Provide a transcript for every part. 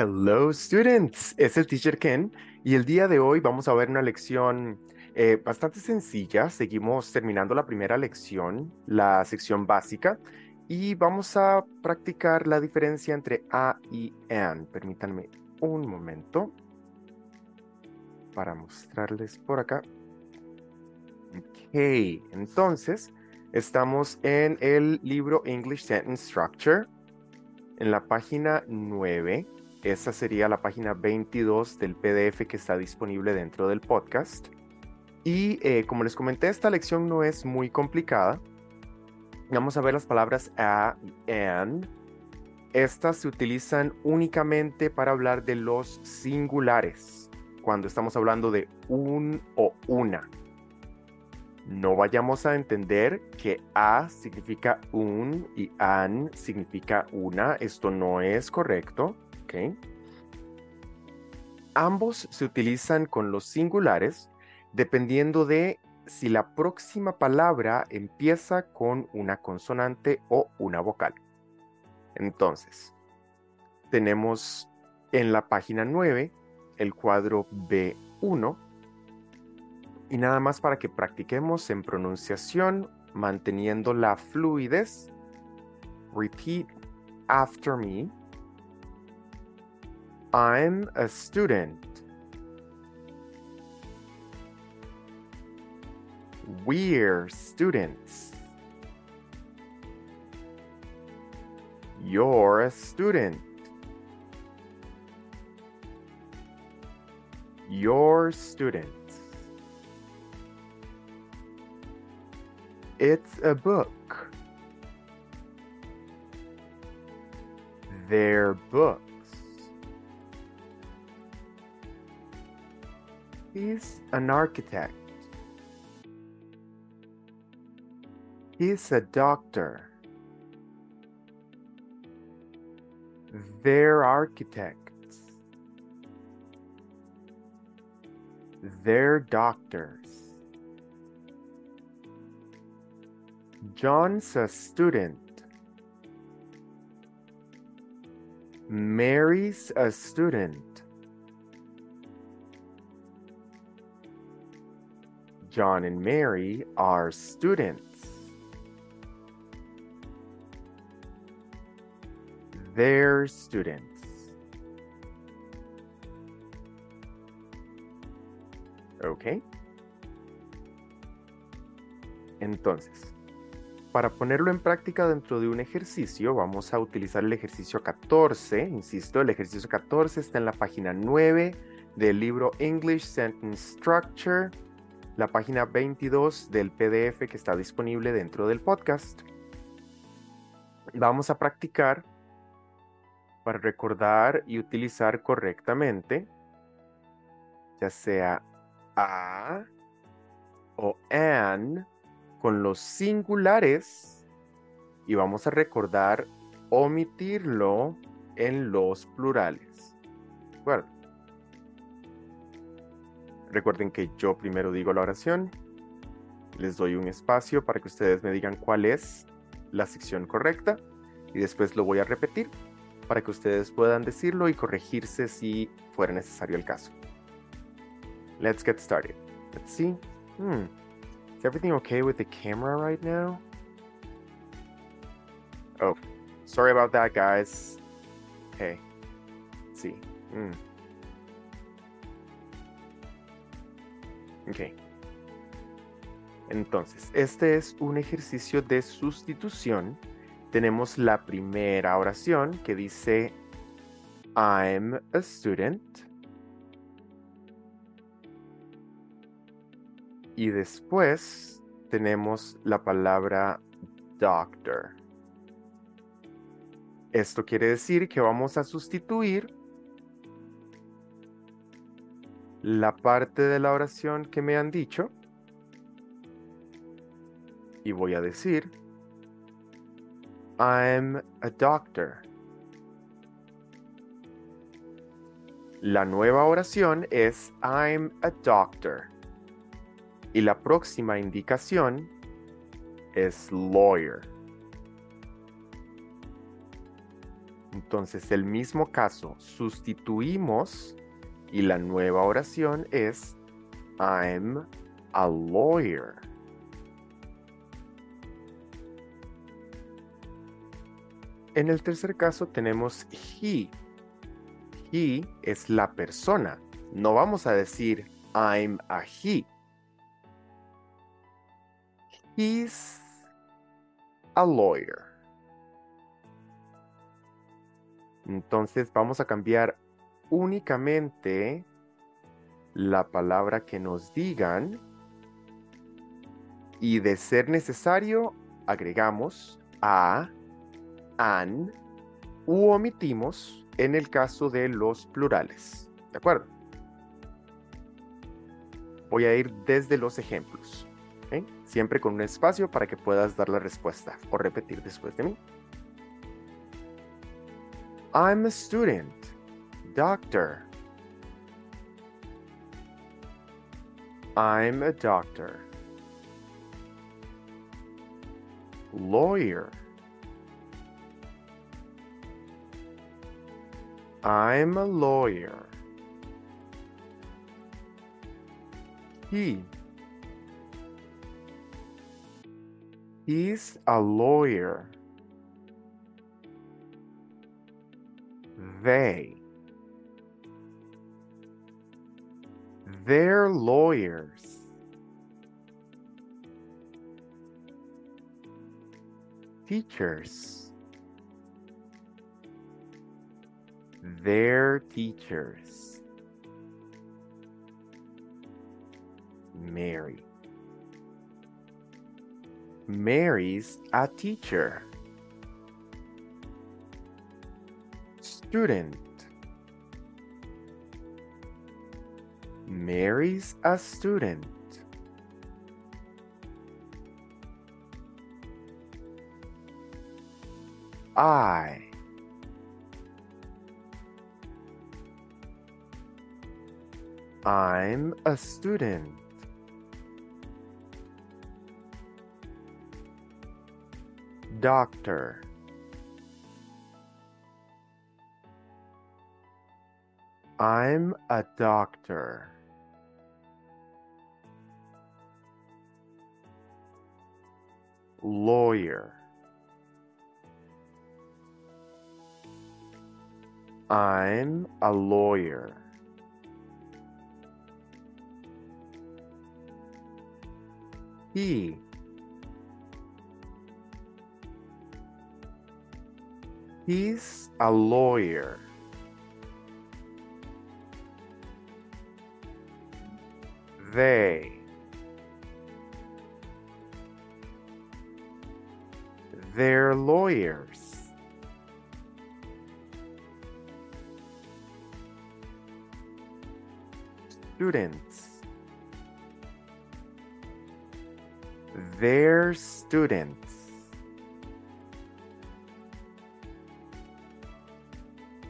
Hello students, es el teacher Ken y el día de hoy vamos a ver una lección eh, bastante sencilla. Seguimos terminando la primera lección, la sección básica, y vamos a practicar la diferencia entre a y an. Permítanme un momento para mostrarles por acá. Ok, entonces estamos en el libro English Sentence Structure, en la página 9 esa sería la página 22 del PDF que está disponible dentro del podcast. Y eh, como les comenté, esta lección no es muy complicada. Vamos a ver las palabras a y an. Estas se utilizan únicamente para hablar de los singulares, cuando estamos hablando de un o una. No vayamos a entender que a significa un y an significa una. Esto no es correcto. Ambos se utilizan con los singulares dependiendo de si la próxima palabra empieza con una consonante o una vocal. Entonces, tenemos en la página 9 el cuadro B1 y nada más para que practiquemos en pronunciación manteniendo la fluidez. Repeat after me. I'm a student. We're students. You're a student. Your students. It's a book. Their book. He's an architect. He's a doctor. They're architects. They're doctors. John's a student. Mary's a student. John and Mary are students. They're students. ¿Ok? Entonces, para ponerlo en práctica dentro de un ejercicio, vamos a utilizar el ejercicio 14. Insisto, el ejercicio 14 está en la página 9 del libro English Sentence Structure la página 22 del PDF que está disponible dentro del podcast. Vamos a practicar para recordar y utilizar correctamente, ya sea a o an con los singulares y vamos a recordar omitirlo en los plurales. ¿De acuerdo? Recuerden que yo primero digo la oración, les doy un espacio para que ustedes me digan cuál es la sección correcta y después lo voy a repetir para que ustedes puedan decirlo y corregirse si fuera necesario el caso. Let's get started. Let's see. Hmm. Is everything okay with the camera right now? Oh, sorry about that, guys. Okay. Let's see. Hmm. Ok. Entonces, este es un ejercicio de sustitución. Tenemos la primera oración que dice I'm a student. Y después tenemos la palabra doctor. Esto quiere decir que vamos a sustituir la parte de la oración que me han dicho y voy a decir I'm a doctor. La nueva oración es I'm a doctor. Y la próxima indicación es lawyer. Entonces, el mismo caso, sustituimos y la nueva oración es I'm a lawyer. En el tercer caso tenemos he. He es la persona. No vamos a decir I'm a he. He's a lawyer. Entonces vamos a cambiar únicamente la palabra que nos digan y de ser necesario agregamos a, an u omitimos en el caso de los plurales. ¿De acuerdo? Voy a ir desde los ejemplos. Siempre con un espacio para que puedas dar la respuesta o repetir después de mí. I'm a student. Doctor. I'm a doctor. Lawyer. I'm a lawyer. He. He's a lawyer. They. They're lawyers. Teachers. They're teachers. Mary. Mary's a teacher. Student. Mary's a student. I. I'm a student. Doctor. I'm a doctor. Lawyer. I'm a lawyer. He. He's a lawyer. They. They're lawyers. Students. They're students.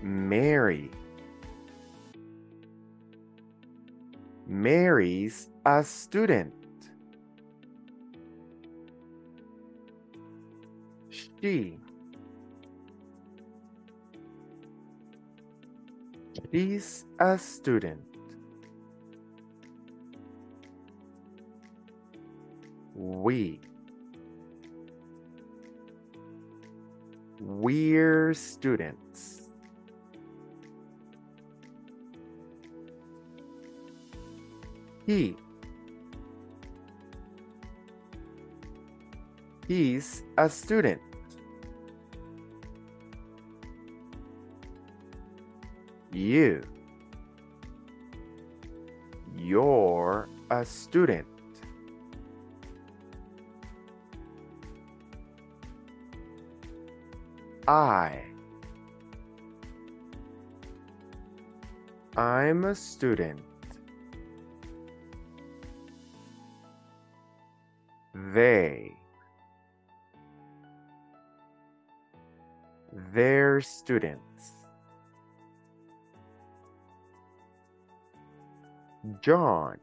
Mary. Mary's a student. She. She's a student. We. We're students. He. He's a student. You. You're a student. I. I'm a student. They. They're students. John.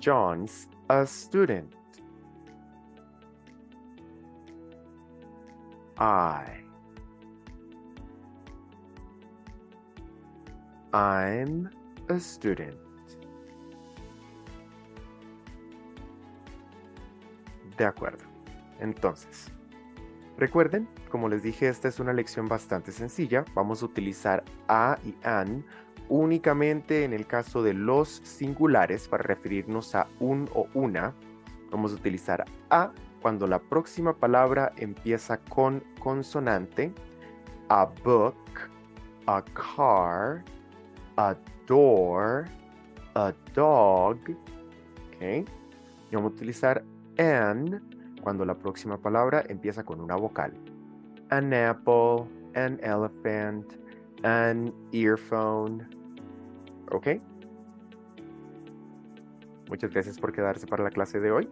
John's a student. I. I'm a student. De acuerdo. Entonces, recuerden, como les dije, esta es una lección bastante sencilla. Vamos a utilizar a y an únicamente en el caso de los singulares para referirnos a un o una. Vamos a utilizar a cuando la próxima palabra empieza con consonante. A book, a car, a door, a dog. ¿Ok? Y vamos a utilizar an cuando la próxima palabra empieza con una vocal. An apple, an elephant, an earphone. ¿Ok? Muchas gracias por quedarse para la clase de hoy.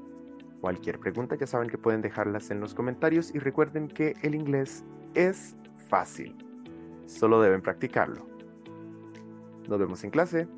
Cualquier pregunta ya saben que pueden dejarlas en los comentarios y recuerden que el inglés es fácil. Solo deben practicarlo. Nos vemos en clase.